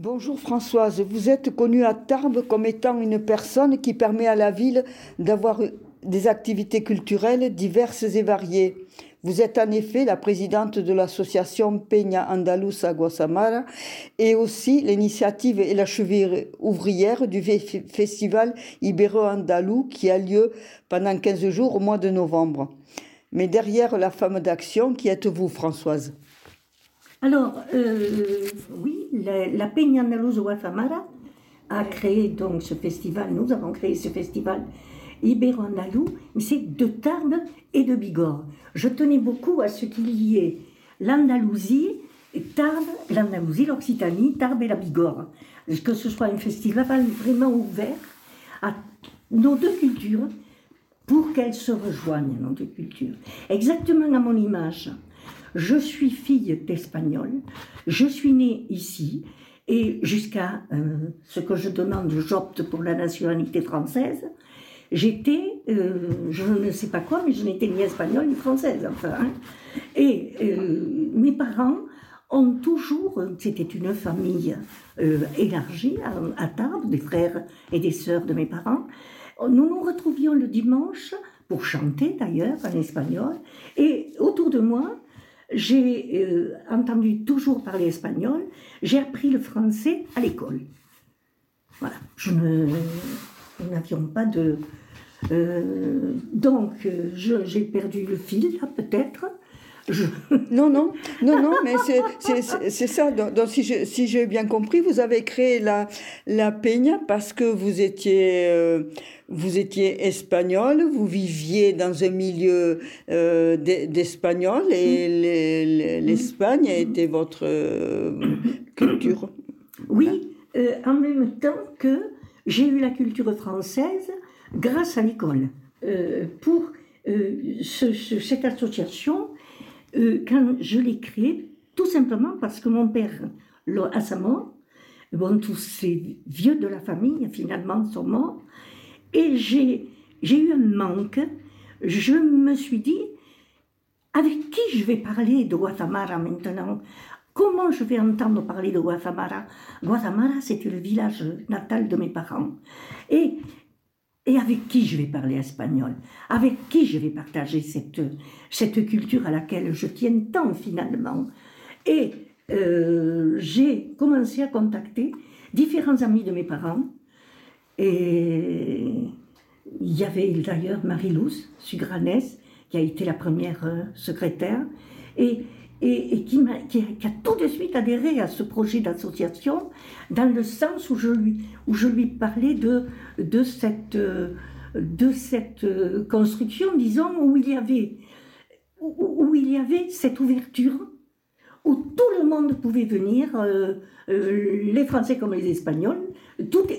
Bonjour Françoise, vous êtes connue à Tarbes comme étant une personne qui permet à la ville d'avoir des activités culturelles diverses et variées. Vous êtes en effet la présidente de l'association Peña Andaluza Guasamara et aussi l'initiative et la cheville ouvrière du festival Ibero-Andalou qui a lieu pendant 15 jours au mois de novembre. Mais derrière la femme d'action, qui êtes-vous Françoise? Alors, euh, oui, la, la Peña Andaluza Guasamara a créé donc ce festival, nous avons créé ce festival Ibéro-Andalou, mais c'est de Tarbes et de Bigorre. Je tenais beaucoup à ce qu'il y ait l'Andalousie, Tarbes, l'Andalousie, l'Occitanie, Tarbes et la Bigorre. Que ce soit un festival vraiment ouvert à nos deux cultures pour qu'elles se rejoignent, nos deux cultures. Exactement à mon image. Je suis fille d'Espagnol, je suis née ici, et jusqu'à euh, ce que je demande, j'opte pour la nationalité française. J'étais, euh, je ne sais pas quoi, mais je n'étais ni espagnole ni française, enfin. Hein. Et euh, mes parents ont toujours, c'était une famille élargie à, à, des frères et des sœurs de mes parents. Nous nous retrouvions le dimanche pour chanter d'ailleurs en espagnol. Et autour de moi, j'ai entendu toujours parler espagnol. J'ai appris le français à l'école. Voilà. Je ne nous n'avions pas de. Euh, donc, j'ai perdu le fil, peut-être. Non, non, non, non, mais c'est ça. Donc, si j'ai bien compris, vous avez créé la, la Peña parce que vous étiez, euh, vous étiez espagnol, vous viviez dans un milieu euh, d'espagnol et l'Espagne était votre culture. Oui, en même temps que j'ai eu la culture française grâce à l'école. Euh, pour euh, cette association, euh, quand je l'ai créée, tout simplement parce que mon père, à sa mort, bon, tous ces vieux de la famille, finalement, sont morts, et j'ai eu un manque. Je me suis dit, avec qui je vais parler de Guatemala maintenant? Comment je vais entendre parler de Guatemala? Guatemala, c'était le village natal de mes parents. Et, avec qui je vais parler espagnol? Avec qui je vais partager cette, cette culture à laquelle je tiens tant finalement? Et euh, j'ai commencé à contacter différents amis de mes parents. Et il y avait d'ailleurs Marie-Louce Sugranès, qui a été la première euh, secrétaire. Et et, qui, a, tout de suite adhéré à ce projet d'association dans le sens où je lui, où je lui parlais de, de, cette, de cette construction, disons, où il y avait, où, il y avait cette ouverture, où tout le monde pouvait venir, euh, euh, les Français comme les Espagnols,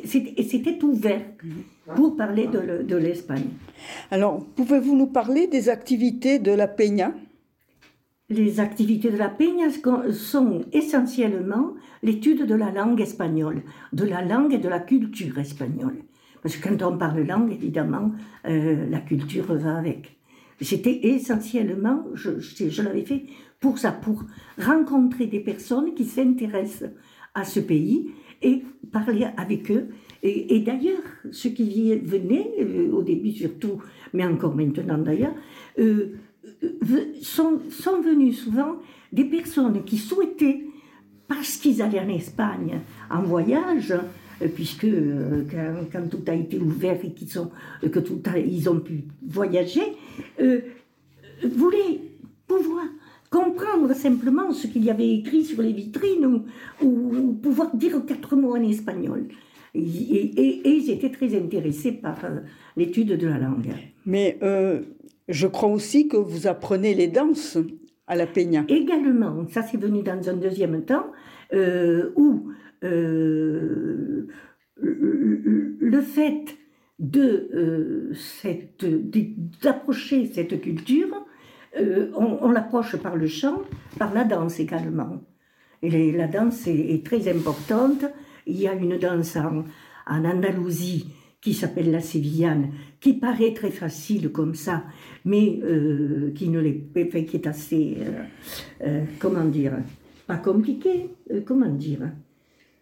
c'était ouvert pour parler de, l'Espagne. Alors, pouvez-vous nous parler des activités de la Peña? Les activités de la Peña sont essentiellement l'étude de la langue espagnole, de la langue et de la culture espagnole. Parce que quand on parle langue, évidemment, euh, la culture va avec. C'était essentiellement, je, je, l'avais fait pour ça, pour rencontrer des personnes qui s'intéressent à ce pays et parler avec eux. Et, d'ailleurs, ceux qui venaient, euh, au début surtout, mais encore maintenant d'ailleurs, euh, sont, sont venus souvent des personnes qui souhaitaient, parce qu'ils allaient en Espagne en voyage, euh, puisque euh, quand, tout a été ouvert et qu'ils sont, euh, que tout ils ont pu voyager, euh, voulaient pouvoir comprendre simplement ce qu'il y avait écrit sur les vitrines ou, ou, pouvoir dire quatre mots en espagnol. Et, et, et, ils étaient très intéressés par l'étude de la langue. Mais je crois aussi que vous apprenez les danses à la Peña. Également, ça c'est venu dans un deuxième temps, euh, où euh, le fait de euh, d'approcher cette culture, on, l'approche par le chant, par la danse également. Et la danse est, très importante. Il y a une danse en, Andalousie qui s'appelle la sévillane, qui paraît très facile comme ça, mais euh, qui ne l'est qui est assez, euh, euh, comment dire, pas compliqué, comment dire.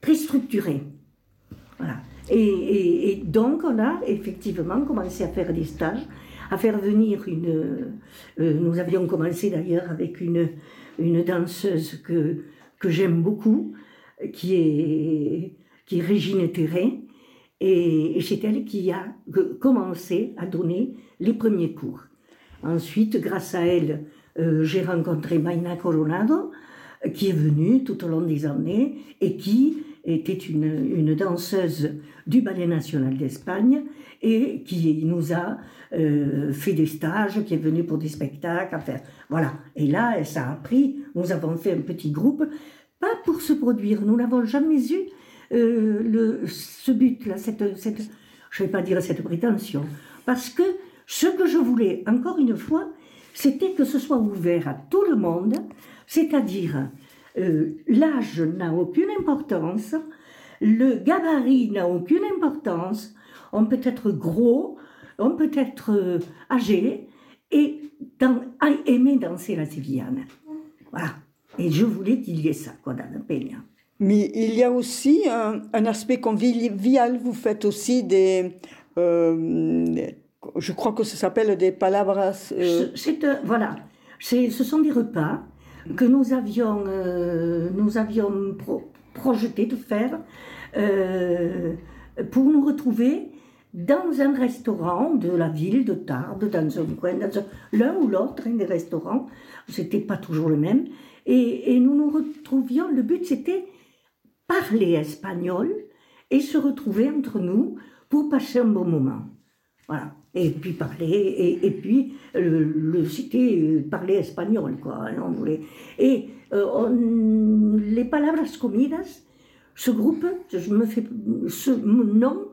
très structuré. Voilà. Et, donc, on a effectivement commencé à faire des stages, à faire venir une. Euh, nous avions commencé d'ailleurs avec une, danseuse que, que j'aime beaucoup, qui est, qui est Régine Terrain, et, c'est elle qui a commencé à donner les premiers cours. Ensuite, grâce à elle, euh, j'ai rencontré Maina Coronado, qui est venue tout au long des années et qui était une, danseuse du Ballet national d'Espagne et qui nous a euh, fait des stages, qui est venue pour des spectacles. Enfin, voilà. Et là, ça a pris. Nous avons fait un petit groupe, pas pour se produire. Nous n'avons jamais eu euh, ce but-là, cette, cette, je ne vais pas dire cette prétention, parce que ce que je voulais, encore une fois, c'était que ce soit ouvert à tout le monde, c'est-à-dire euh, l'âge n'a aucune importance, le gabarit n'a aucune importance, on peut être gros, on peut être euh, âgé et dans, aimer danser la sévillane. Voilà. Et je voulais qu'il y ait ça, quoi, dans le peigna. Mais il y a aussi un, aspect convivial. Vous faites aussi des. Euh, je crois que ça s'appelle des palabras. Euh... C'est, voilà. ce sont des repas que nous avions, euh, nous avions projeté de faire euh, pour nous retrouver dans un restaurant de la ville de Tarbes, dans un coin, l'un ou l'autre des restaurants. C'était pas toujours le même. Et, et nous nous retrouvions. Le but c'était parler espagnol et se retrouver entre nous pour passer un bon moment. Voilà. Et puis parler, et, puis le, euh, parler espagnol, quoi. Hein, on voulait. Et euh, les palabras comidas, ce groupe, je me fais, ce nom,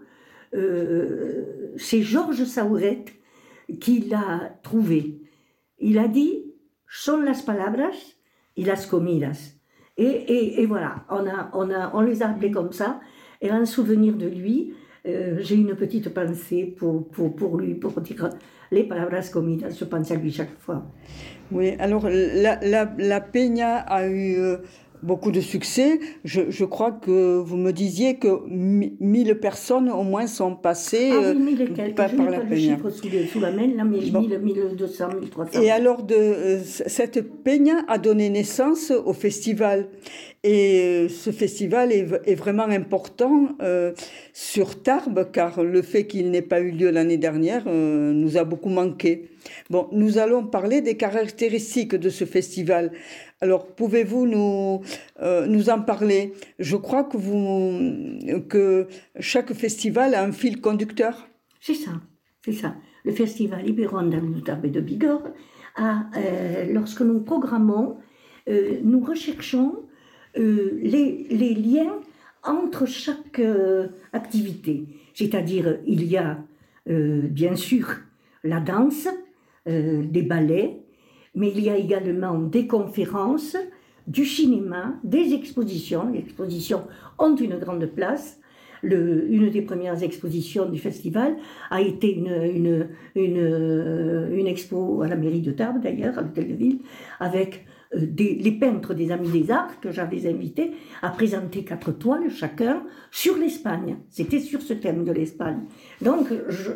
euh, c'est Georges Sauret qui l'a trouvé. Il a dit, son las palabras y las comidas. Et, et, voilà, on, a, on, a, on les a appelés comme ça. Et en souvenir de lui, euh, j'ai une petite pensée pour, pour, pour, lui, pour dire les palabras comidas. Je pense à lui chaque fois. Oui, alors la, la, la Peña a eu euh, beaucoup de succès. Je, je, crois que vous me disiez que 1000 personnes au moins sont passées ah, oui, 1000 et quelques. par, je par la pas sous, sous, la main, là, mais 1000, 1200, 1300. Et alors, de, euh, cette peña a donné naissance au festival. Et euh, ce festival est, est vraiment important euh, sur Tarbes, car le fait qu'il n'ait pas eu lieu l'année dernière euh, nous a beaucoup manqué. Bon, nous allons parler des caractéristiques de ce festival. Alors, pouvez-vous nous, euh, nous en parler? Je crois que, vous, que chaque festival a un fil conducteur. C'est ça, c'est ça. Le festival et de Bigorre, euh, lorsque nous programmons, euh, nous recherchons les, les, liens entre chaque activité. C'est-à-dire, il y a bien sûr la danse, des ballets, mais il y a également des conférences, du cinéma, des expositions. Les expositions ont une grande place. Une des premières expositions du festival a été une, une, une, une expo à la mairie de Tarbes, d'ailleurs, à l'hôtel de ville, avec des, les peintres des Amis des Arts que j'avais invités à présenter quatre toiles chacun sur l'Espagne. C'était sur ce thème de l'Espagne. Donc, je,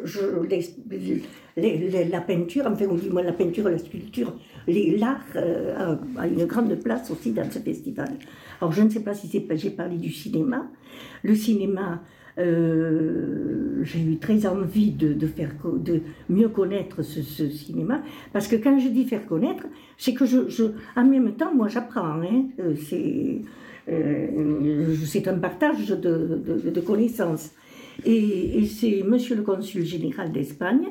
la peinture, enfin, ou du moins la peinture, la sculpture, l'art euh, a une grande place aussi dans ce festival. Alors, je ne sais pas si j'ai parlé du cinéma. Le cinéma, euh, j'ai eu très envie de, faire, de mieux connaître ce, cinéma, parce que quand je dis faire connaître, c'est que je, en même temps, moi j'apprends, hein, euh, c'est, euh, c'est un partage de, connaissances. Et, c'est monsieur le consul général d'Espagne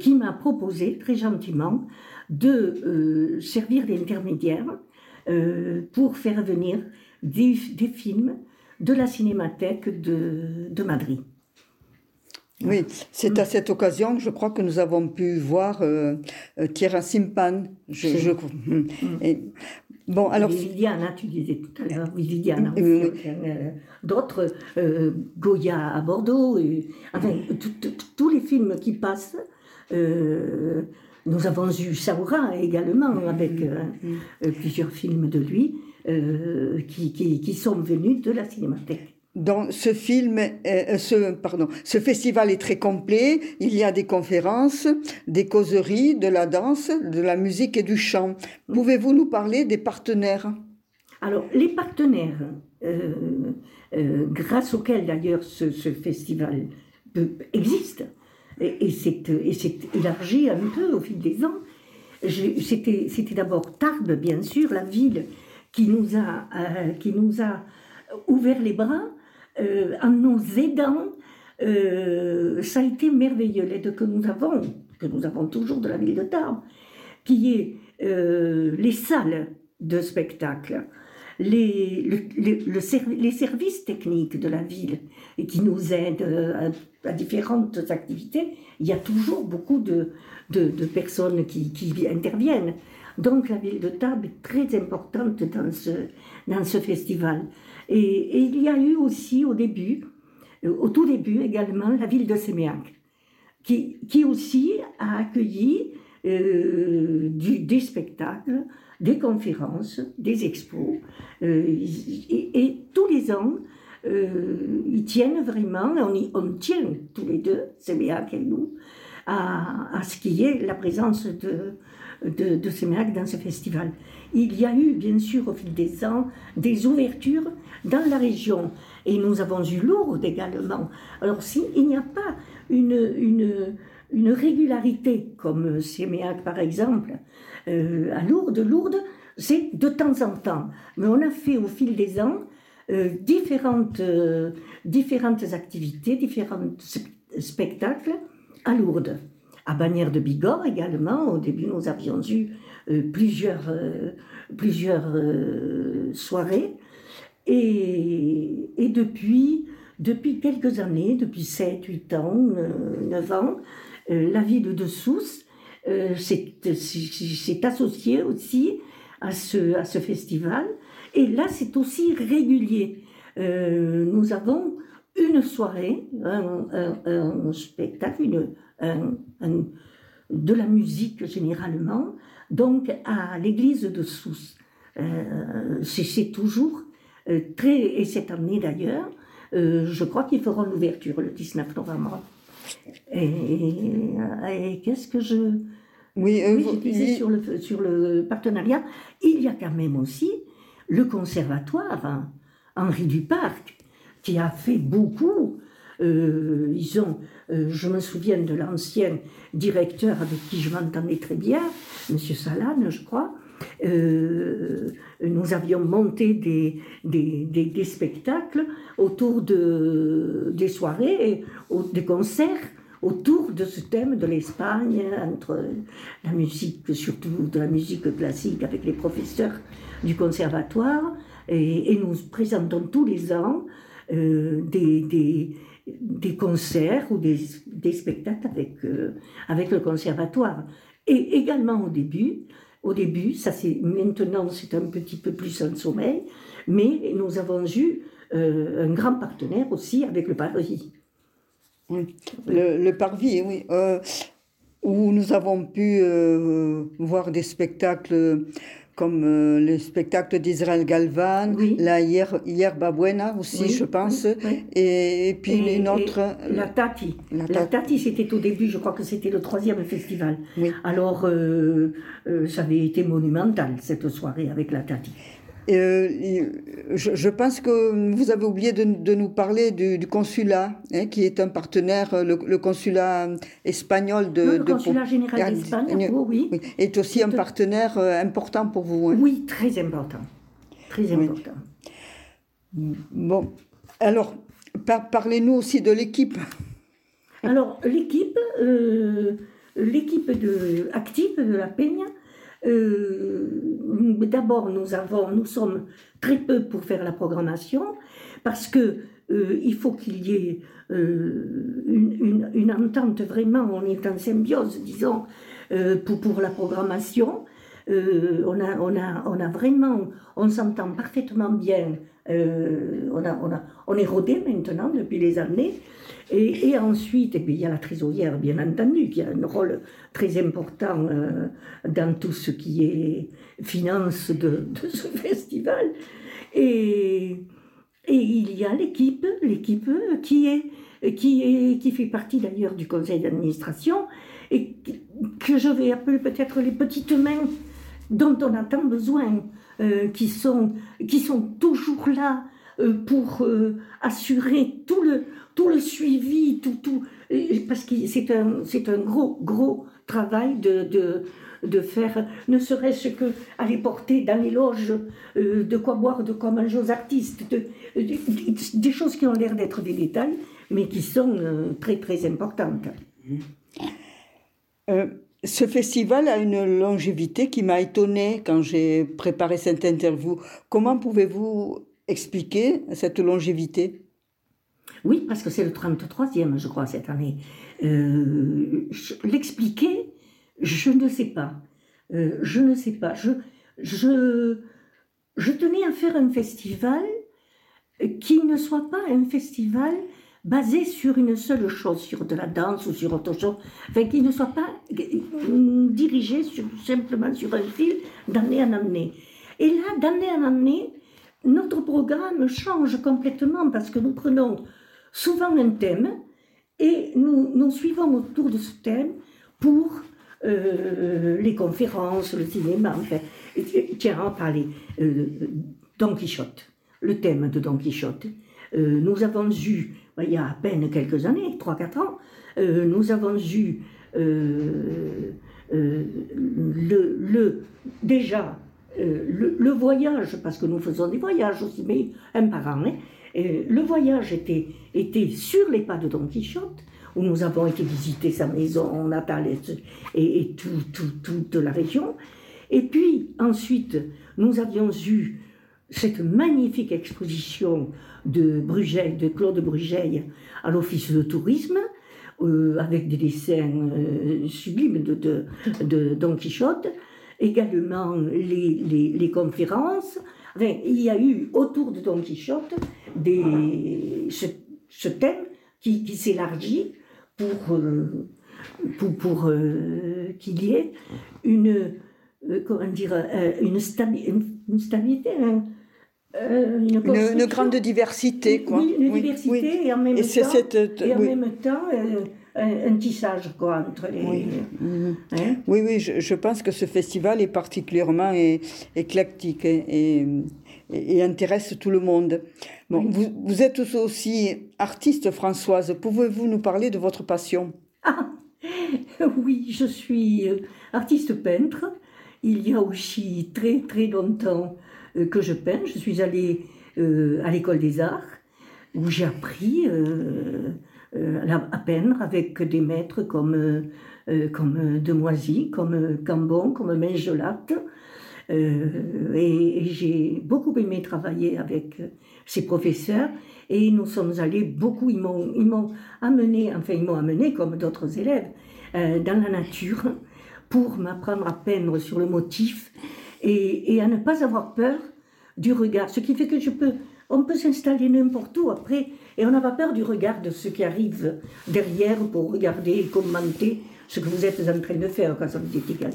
qui m'a proposé très gentiment de servir d'intermédiaire pour faire venir des, films de la cinémathèque de, de Madrid. Oui, c'est à cette occasion, je crois que nous avons pu voir euh, euh Tierra Simpan. Je, je, mm. et, bon, alors. Viviana, tu disais tout à l'heure, Viviana. Euh, D'autres, euh, Goya à Bordeaux, et, enfin, tous les films qui passent. nous avons eu Saoura également avec plusieurs films de lui. Qui, qui, qui, sont venus de la cinémathèque. Dans ce film, ce, pardon, ce festival est très complet. Il y a des conférences, des causeries, de la danse, de la musique et du chant. Pouvez-vous nous parler des partenaires? Alors, les partenaires, euh, grâce auquel d'ailleurs ce, festival existe et, et s'est élargi un peu au fil des ans. C'était d'abord Tarbes, bien sûr, la ville qui nous a, euh, qui nous a ouvert les bras euh, en nous aidant. ça a été merveilleux, l'aide que nous avons, que nous avons toujours de la ville de Tarbes, qui est les salles de spectacle les, les services techniques de la ville et qui nous aident euh, à, différentes activités, il y a toujours beaucoup de, de, personnes qui, qui, interviennent. Donc la ville de Tarbes est très importante dans ce, dans ce festival. Et, il y a eu aussi au début, euh, au tout début également, la ville de Séméac, qui, qui aussi a accueilli euh, des spectacles, des conférences, des expos. Euh, et, tous les ans, ils tiennent vraiment, on, y, on tient tous les deux, Séméac et nous, à, à, ce qui est la présence de, de, de dans ce festival. Il y a eu, bien sûr, au fil des ans, des ouvertures dans la région. Et nous avons eu Lourdes également. Alors, s'il n'y a pas une, une, une régularité, comme Séméac par exemple, euh, à Lourdes. Lourdes, c'est de temps en temps. Mais on a fait au fil des ans euh, différentes, euh, différentes activités, différents spectacles à Lourdes. À Bagnères de Bigorre également, au début nous avions eu plusieurs, plusieurs soirées. Et, et, depuis, depuis quelques années, depuis 7, 8 ans, 9 ans, la ville de Sousse euh, c'est associé aussi à ce, à ce festival. Et là, c'est aussi régulier. Euh, nous avons une soirée, un, spectacle, une, de la musique généralement, donc à l'église de Sousse. Euh, c'est toujours très, et cette année d'ailleurs, je crois qu'ils feront l'ouverture le 19 novembre. Et, qu'est-ce que je... Oui, euh, disais sur, le, sur le partenariat, il y a quand même aussi le conservatoire hein, Henri Duparc, qui a fait beaucoup. Euh, ils ont, euh, je me souviens de l'ancien directeur avec qui je m'entendais très bien, M. Salane, je crois. nous avions monté des, des, des, spectacles autour de, des soirées, des concerts autour de ce thème de l'Espagne, entre la musique, surtout de la musique classique avec les professeurs du conservatoire, et, nous présentons tous les ans euh, des, des, des, concerts ou des, spectacles avec, euh, avec le conservatoire. Et également au début, au début, ça c'est maintenant c'est un petit peu plus en sommeil, mais nous avons eu euh, un grand partenaire aussi avec le Paris. Le, parvis, oui. Euh, où nous avons pu voir des spectacles comme euh, le spectacle d'Israël Galvan, la hier, hier Babuena aussi, je pense, et, puis une autre... la Tati. La, Tati, c'était au début, je crois que c'était le troisième festival. Alors, ça avait été monumental, cette soirée avec la Tati. Euh, je, pense que vous avez oublié de, nous parler du, consulat, hein, qui est un partenaire, le, consulat espagnol de... le consulat général d'Espagne, oh oui. Est aussi un partenaire euh, important pour vous. Hein. Oui, très important. Très important. Bon, alors, parlez-nous aussi de l'équipe. Alors, l'équipe, euh, l'équipe de, active de la Peña, euh, d'abord, nous, avons, nous sommes très peu pour faire la programmation parce que euh, il faut qu'il y ait euh, une, entente vraiment, on est en symbiose, disons, pour, pour la programmation. Euh, on, a, on, a, on a vraiment, on s'entend parfaitement bien. Euh, on, a, on, a, on est rodé maintenant depuis les années. Et, ensuite, et puis il y a la trésorière, bien entendu, qui a un rôle très important euh, dans tout ce qui est finance de, de ce festival. Et, et il y a l'équipe, l'équipe qui est, qui est, qui fait partie d'ailleurs du conseil d'administration et que je vais appeler peut-être les petites mains dont on a tant besoin, euh, qui, sont, qui sont toujours là euh, pour euh, assurer tout le, tout le suivi, tout, tout, parce que c'est un, c'est un gros, gros travail de, de, de faire, ne serait-ce que aller porter dans les loges de quoi boire, de quoi manger aux artistes, de, des choses qui ont l'air d'être des détails, mais qui sont très, très importantes. Ce festival a une longévité qui m'a étonnée quand j'ai préparé cette interview. Comment pouvez-vous expliquer cette longévité? Oui, parce que c'est le 33e, je crois, cette année. Euh, L'expliquer, je ne sais pas. Euh, je ne sais pas. Je, je, je tenais à faire un festival qui ne soit pas un festival basé sur une seule chose, sur de la danse ou sur autre chose, enfin, qui ne soit pas euh, dirigé simplement sur un fil d'année en année. Et là, d'année en année, notre programme change complètement parce que nous prenons souvent un thème et nous, nous suivons autour de ce thème pour euh, les conférences, le cinéma, enfin, tiens, on parlait euh, Don Quichotte, le thème de Don Quichotte. Euh, nous avons eu, il y a à peine quelques années, 3-4 ans, euh, nous avons eu euh, le, déjà le, voyage, parce que nous faisons des voyages aussi, mais un par an, hein, le voyage était, était sur les pas de Don Quichotte, où nous avons été visiter sa maison natale et, et tout, tout, toute la région. Et puis ensuite, nous avions eu cette magnifique exposition de Brugeil, de Claude Brugeil à l'Office de tourisme, euh, avec des dessins euh, sublimes de, Don Quichotte, également les, conférences. il y a eu autour de Don Quichotte ce, thème qui, s'élargit pour, euh, qu'il y ait une, comment dire, une, une stabilité, euh, une, grande diversité, quoi. Oui, une diversité et en même temps, et en même temps euh, un, tissage, quoi, entre les... Oui, hein oui, je, pense que ce festival est particulièrement éclectique et, et, intéresse tout le monde. Bon, vous, vous, êtes aussi artiste, Françoise. Pouvez-vous nous parler de votre passion? Ah, oui, je suis euh, artiste peintre. Il y a aussi très, très longtemps euh, que je peins. Je suis allée euh, à l'école des arts où j'ai appris euh, à peindre avec des maîtres comme, comme Demoisy, comme Cambon, comme Mengelatte. et, j'ai beaucoup aimé travailler avec ces professeurs et nous sommes allés beaucoup, ils m'ont amené, enfin ils m'ont amené comme d'autres élèves, dans la nature pour m'apprendre à peindre sur le motif et, à ne pas avoir peur du regard. Ce qui fait que je peux, on peut s'installer n'importe où après et on n'a pas peur du regard de ceux qui arrivent derrière pour regarder et commenter ce que vous êtes en train de faire quand ça vous égal,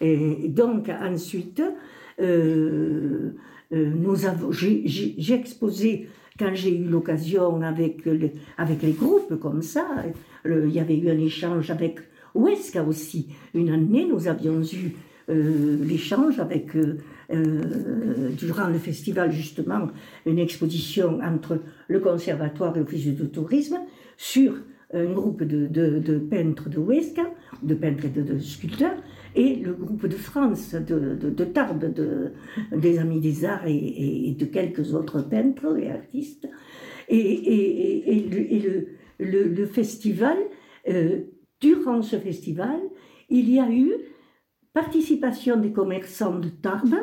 Et donc ensuite, euh, euh, nous avons, j'ai exposé quand j'ai eu l'occasion avec, avec les groupes comme ça, il y avait eu un échange avec Ouesca aussi. Une année, nous avions eu l'échange avec, euh, euh, durant le festival justement, une exposition entre le conservatoire et l'office de tourisme sur un groupe de, peintres de Huesca, de peintres et de, sculpteurs, et le groupe de France, de, Tarbes, de, des Amis des Arts et, de quelques autres peintres et artistes. Et, le, festival, durant ce festival, il y a eu participation des commerçants de Tarbes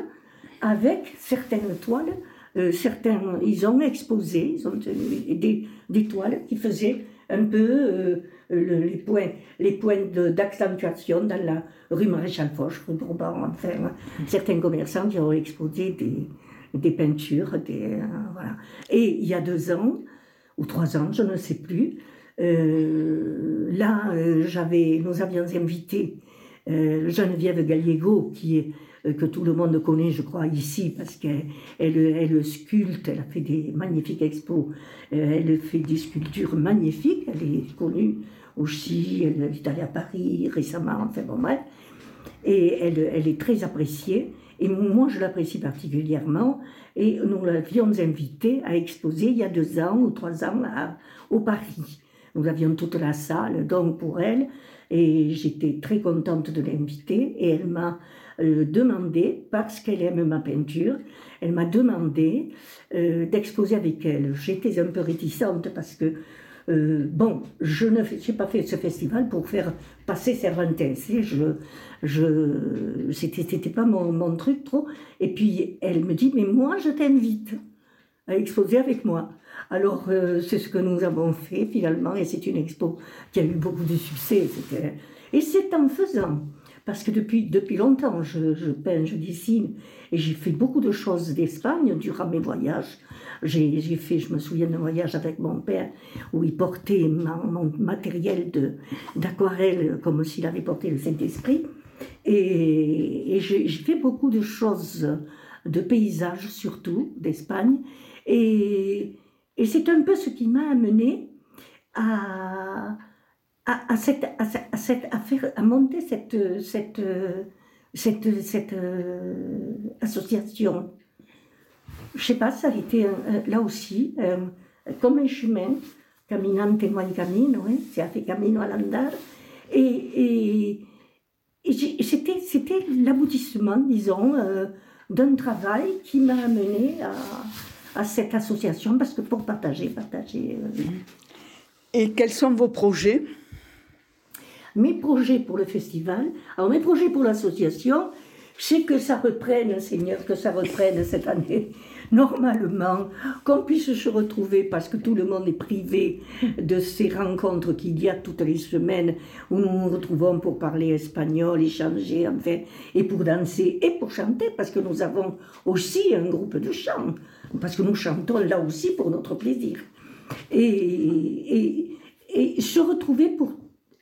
avec certaines toiles. Euh, certains, ils ont exposé ils ont des, toiles qui faisaient un peu les points, les points d'accentuation dans la rue Maréchal Foch, rue Bourbon, enfin, certains commerçants qui ont exposé des, peintures, des, voilà. Et il y a deux ans, ou trois ans, je ne sais plus, là, j'avais, nous avions invité Geneviève Gallego, qui est euh, que tout le monde connaît, je crois, ici, parce qu'elle elle, sculpte, elle a fait des magnifiques expos, euh, elle fait des sculptures magnifiques, elle est connue aussi, elle est allée à Paris récemment, enfin bon bref, et elle, elle est très appréciée, et moi je l'apprécie particulièrement, et nous l'avions invitée à exposer il y a deux ans ou trois ans à, au Paris. Nous avions toute la salle, donc pour elle, et j'étais très contente de l'inviter, et elle m'a euh, demandé, parce qu'elle aime ma peinture, elle m'a demandé euh, d'exposer avec elle. J'étais un peu réticente parce que, euh, bon, je n'ai pas fait ce festival pour faire passer Cervantes. Je, je, c'était pas mon, mon, truc trop. Et puis elle me dit, mais moi je t'invite à exposer avec moi. Alors c'est ce que nous avons fait finalement et c'est une expo qui a eu beaucoup de succès. Et c'est en faisant parce que depuis, depuis longtemps, je, peins, je dessine, et j'ai fait beaucoup de choses d'Espagne durant mes voyages. J'ai fait, je me souviens d'un voyage avec mon père, où il portait mon, matériel d'aquarelle comme s'il avait porté le Saint-Esprit. Et, et j'ai fait beaucoup de choses, de paysages surtout, d'Espagne. Et, et c'est un peu ce qui m'a amené à, à, cette, à, à, faire, à monter cette, cette, cette, cette euh, association. Je sais pas, ça a été là aussi euh, comme un chemin, caminante hay camino, hein, se hace camino al andar. Et, et, et c'était, c'était l'aboutissement, disons, euh, d'un travail qui m'a amené à, à, cette association, parce que pour partager, partager. Et quels sont vos projets? Mes projets pour le festival, alors mes projets pour l'association, c'est que ça reprenne, Seigneur, que ça reprenne cette année, normalement, qu'on puisse se retrouver, parce que tout le monde est privé de ces rencontres qu'il y a toutes les semaines, où nous nous retrouvons pour parler espagnol, échanger, enfin, et pour danser, et pour chanter, parce que nous avons aussi un groupe de chant, parce que nous chantons là aussi pour notre plaisir. Et, et, et se retrouver pour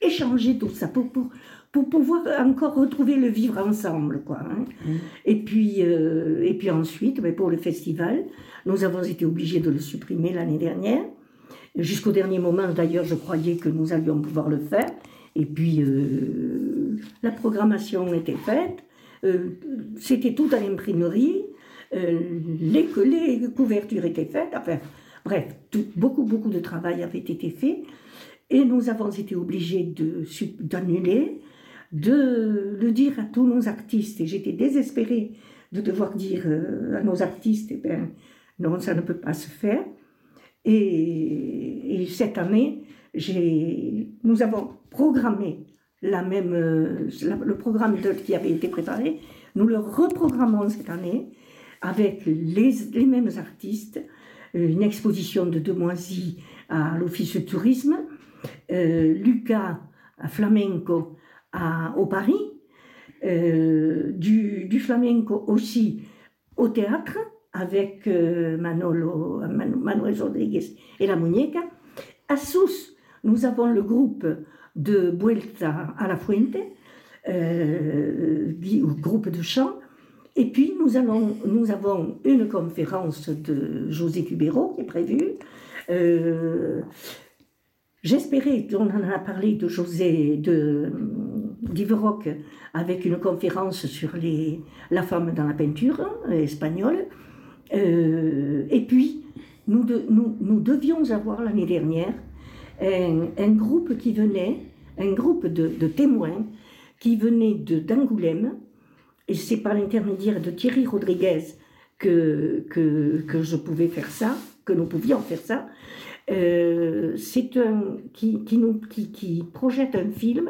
échanger tout ça, pour, pour, pour pouvoir encore retrouver le vivre ensemble. Quoi, hein. mm. et, puis, euh, et puis ensuite, ben, pour le festival, nous avons été obligés de le supprimer l'année dernière. Jusqu'au dernier moment, d'ailleurs, je croyais que nous allions pouvoir le faire. Et puis, euh, la programmation était faite. Euh, c'était tout à l'imprimerie. Les, les couvertures étaient faites. Enfin, bref, beaucoup, beaucoup de travail avait été fait. Et nous avons été obligés d'annuler, de, le dire à tous nos artistes. Et j'étais désespérée de devoir dire euh, à nos artistes, eh ben, non, ça ne peut pas se faire. Et, cette année, nous avons programmé euh, le programme qui avait été préparé. Nous le reprogrammons cette année avec les, mêmes artistes, une exposition de Demoisy à l'Office tourisme, euh, Lucas flamenco à, au Paris, euh, du, flamenco aussi au théâtre avec euh, Manolo, Manuel Rodriguez et la Muñeca. À Sousse, nous avons le groupe de Vuelta a la Fuente, euh, groupe de chant. Et puis, nous, avons une conférence de José Cubero qui est prévue. J'espérais, on en a parlé de José, de d'Iveroc, avec une conférence sur la femme dans la peinture euh, espagnole. Euh, et puis, nous, devions avoir l'année dernière un, un, groupe qui venait, un groupe de, de témoins qui venait d'Angoulême, et c'est par l'intermédiaire de Thierry Rodriguez que, que, je pouvais faire ça, que nous pouvions faire ça. Euh, c'est un qui, qui, projette un film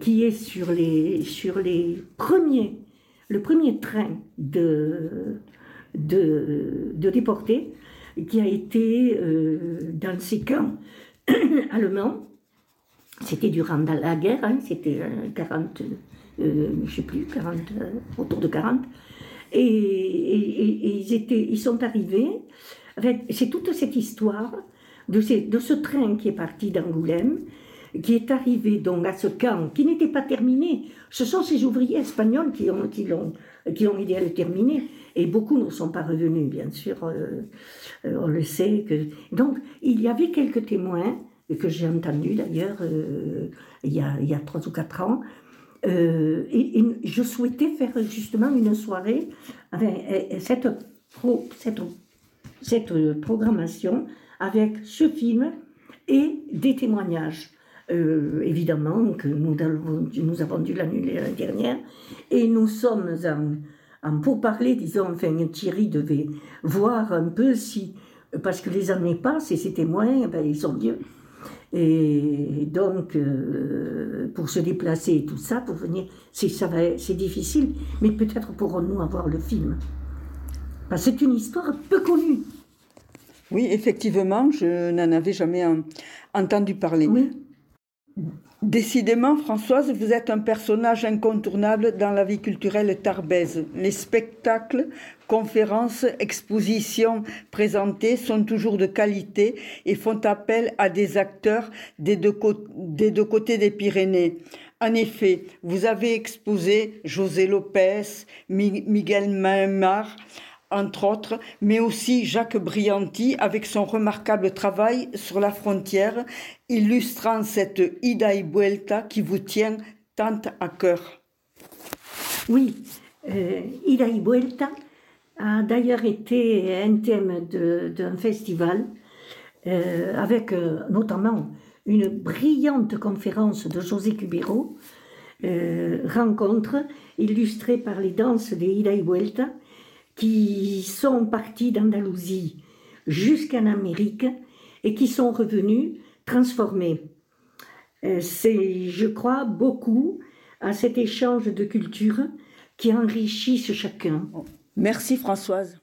qui est sur les, sur les premiers, le premier train de, de, déportés qui a été euh, dans ces camps allemands. C'était durant la guerre, hein, c'était 40, euh, je sais plus, 40, autour de 40. Et, ils, sont arrivés. C'est toute cette histoire de, ce train qui est parti d'Angoulême, qui est arrivé donc à ce camp, qui n'était pas terminé. Ce sont ces ouvriers espagnols qui ont, qui l'ont, aidé à le terminer. Et beaucoup ne sont pas revenus, bien sûr, euh, euh, on le sait. Donc, il y avait quelques témoins, que j'ai entendus d'ailleurs euh, il, il y a trois ou quatre ans, et, je souhaitais faire justement une soirée avec cette, cette, cette programmation avec ce film et des témoignages. Euh, évidemment que nous avons, nous avons dû l'annuler l'année dernière, et nous sommes en, en pourparler, disons, enfin Thierry devait voir un peu si, parce que les années passent et ces témoins, ben, ils sont vieux. Et donc, euh, pour se déplacer et tout ça, pour venir, c'est difficile, mais peut-être pourrons-nous avoir le film. c'est une histoire peu connue. Oui, effectivement, je n'en avais jamais entendu parler. Oui. Décidément, Françoise, vous êtes un personnage incontournable dans la vie culturelle tarbaise. Les spectacles, conférences, expositions présentées sont toujours de qualité et font appel à des acteurs des deux, côtés des Pyrénées. En effet, vous avez exposé José Lopez, Miguel Maimar, entre autres, mais aussi Jacques Brianti avec son remarquable travail sur la frontière, illustrant cette ida y vuelta qui vous tient tant à cœur. Oui, euh, ida y vuelta a d'ailleurs été un thème d'un festival euh, avec euh, notamment une brillante conférence de José Cubero, rencontre illustrée par les danses des ida y vuelta qui sont partis d'Andalousie jusqu'en Amérique et qui sont revenus transformés. Euh, c'est, je crois, beaucoup à cet échange de cultures qui enrichissent chacun. Merci Françoise.